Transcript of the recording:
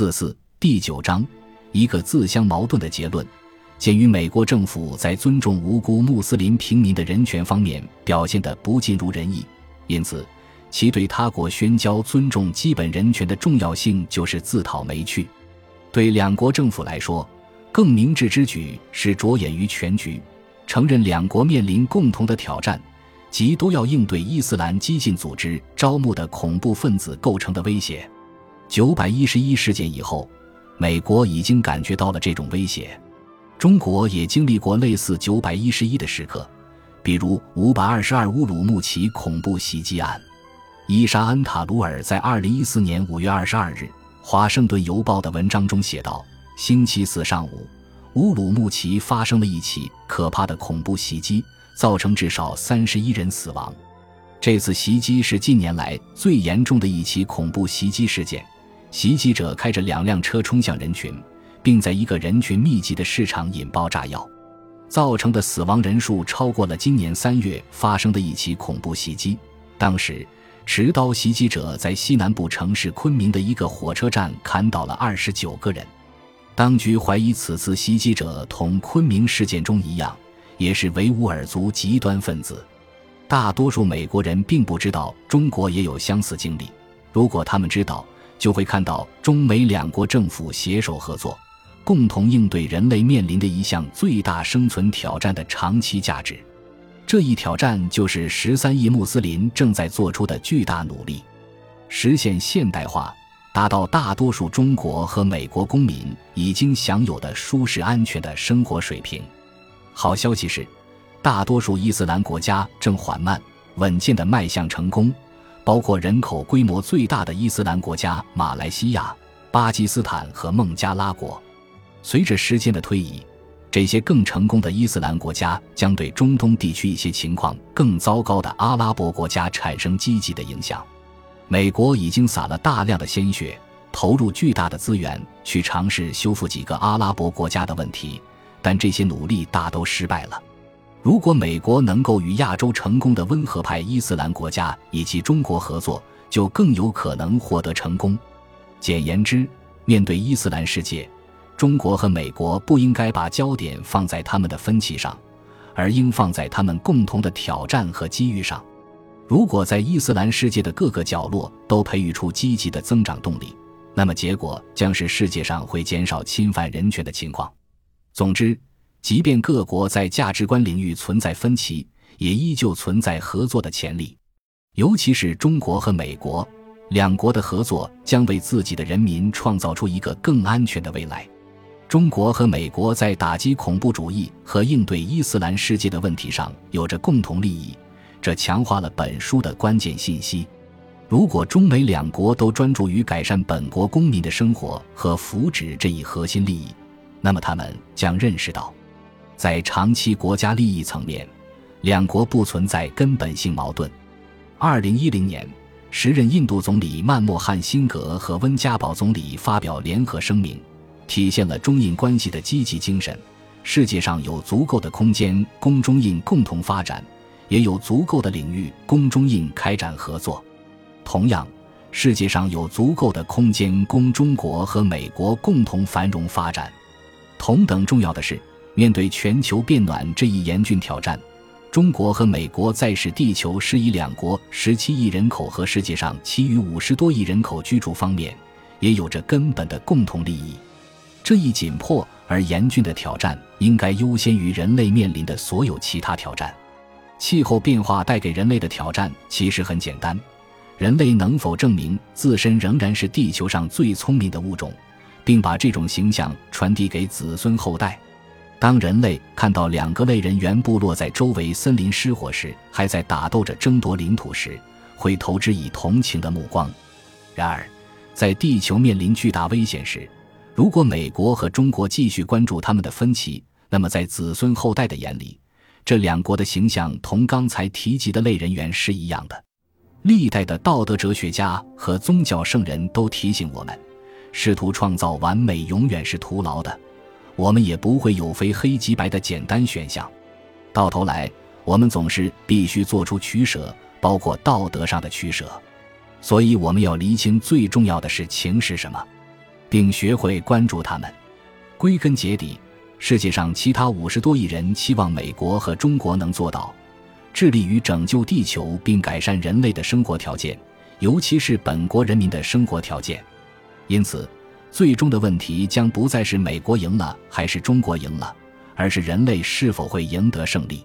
四四第九章，一个自相矛盾的结论。鉴于美国政府在尊重无辜穆斯林平民的人权方面表现得不尽如人意，因此其对他国宣教尊重基本人权的重要性就是自讨没趣。对两国政府来说，更明智之举是着眼于全局，承认两国面临共同的挑战，即都要应对伊斯兰激进组织招募的恐怖分子构成的威胁。九百一十一事件以后，美国已经感觉到了这种威胁。中国也经历过类似九百一十一的时刻，比如五百二十二乌鲁木齐恐怖袭击案。伊莎恩·塔鲁尔在二零一四年五月二十二日《华盛顿邮报》的文章中写道：“星期四上午，乌鲁木齐发生了一起可怕的恐怖袭击，造成至少三十一人死亡。这次袭击是近年来最严重的一起恐怖袭击事件。袭击者开着两辆车冲向人群。”并在一个人群密集的市场引爆炸药，造成的死亡人数超过了今年三月发生的一起恐怖袭击。当时，持刀袭击者在西南部城市昆明的一个火车站砍倒了二十九个人。当局怀疑此次袭击者同昆明事件中一样，也是维吾尔族极端分子。大多数美国人并不知道中国也有相似经历，如果他们知道，就会看到中美两国政府携手合作。共同应对人类面临的一项最大生存挑战的长期价值，这一挑战就是十三亿穆斯林正在做出的巨大努力，实现现代化，达到大多数中国和美国公民已经享有的舒适安全的生活水平。好消息是，大多数伊斯兰国家正缓慢、稳健地迈向成功，包括人口规模最大的伊斯兰国家马来西亚、巴基斯坦和孟加拉国。随着时间的推移，这些更成功的伊斯兰国家将对中东地区一些情况更糟糕的阿拉伯国家产生积极的影响。美国已经撒了大量的鲜血，投入巨大的资源去尝试修复几个阿拉伯国家的问题，但这些努力大都失败了。如果美国能够与亚洲成功的温和派伊斯兰国家以及中国合作，就更有可能获得成功。简言之，面对伊斯兰世界。中国和美国不应该把焦点放在他们的分歧上，而应放在他们共同的挑战和机遇上。如果在伊斯兰世界的各个角落都培育出积极的增长动力，那么结果将是世界上会减少侵犯人权的情况。总之，即便各国在价值观领域存在分歧，也依旧存在合作的潜力。尤其是中国和美国两国的合作，将为自己的人民创造出一个更安全的未来。中国和美国在打击恐怖主义和应对伊斯兰世界的问题上有着共同利益，这强化了本书的关键信息。如果中美两国都专注于改善本国公民的生活和福祉这一核心利益，那么他们将认识到，在长期国家利益层面，两国不存在根本性矛盾。二零一零年，时任印度总理曼莫汉辛格和温家宝总理发表联合声明。体现了中印关系的积极精神。世界上有足够的空间供中印共同发展，也有足够的领域供中印开展合作。同样，世界上有足够的空间供中国和美国共同繁荣发展。同等重要的是，面对全球变暖这一严峻挑战，中国和美国在使地球适宜两国十七亿人口和世界上其余五十多亿人口居住方面，也有着根本的共同利益。这一紧迫而严峻的挑战，应该优先于人类面临的所有其他挑战。气候变化带给人类的挑战其实很简单：人类能否证明自身仍然是地球上最聪明的物种，并把这种形象传递给子孙后代？当人类看到两个类人猿部落在周围森林失火时，还在打斗着争夺领土时，会投之以同情的目光。然而，在地球面临巨大危险时，如果美国和中国继续关注他们的分歧，那么在子孙后代的眼里，这两国的形象同刚才提及的类人猿是一样的。历代的道德哲学家和宗教圣人都提醒我们：试图创造完美永远是徒劳的。我们也不会有非黑即白的简单选项。到头来，我们总是必须做出取舍，包括道德上的取舍。所以，我们要厘清最重要的是情是什么。并学会关注他们。归根结底，世界上其他五十多亿人期望美国和中国能做到，致力于拯救地球并改善人类的生活条件，尤其是本国人民的生活条件。因此，最终的问题将不再是美国赢了还是中国赢了，而是人类是否会赢得胜利。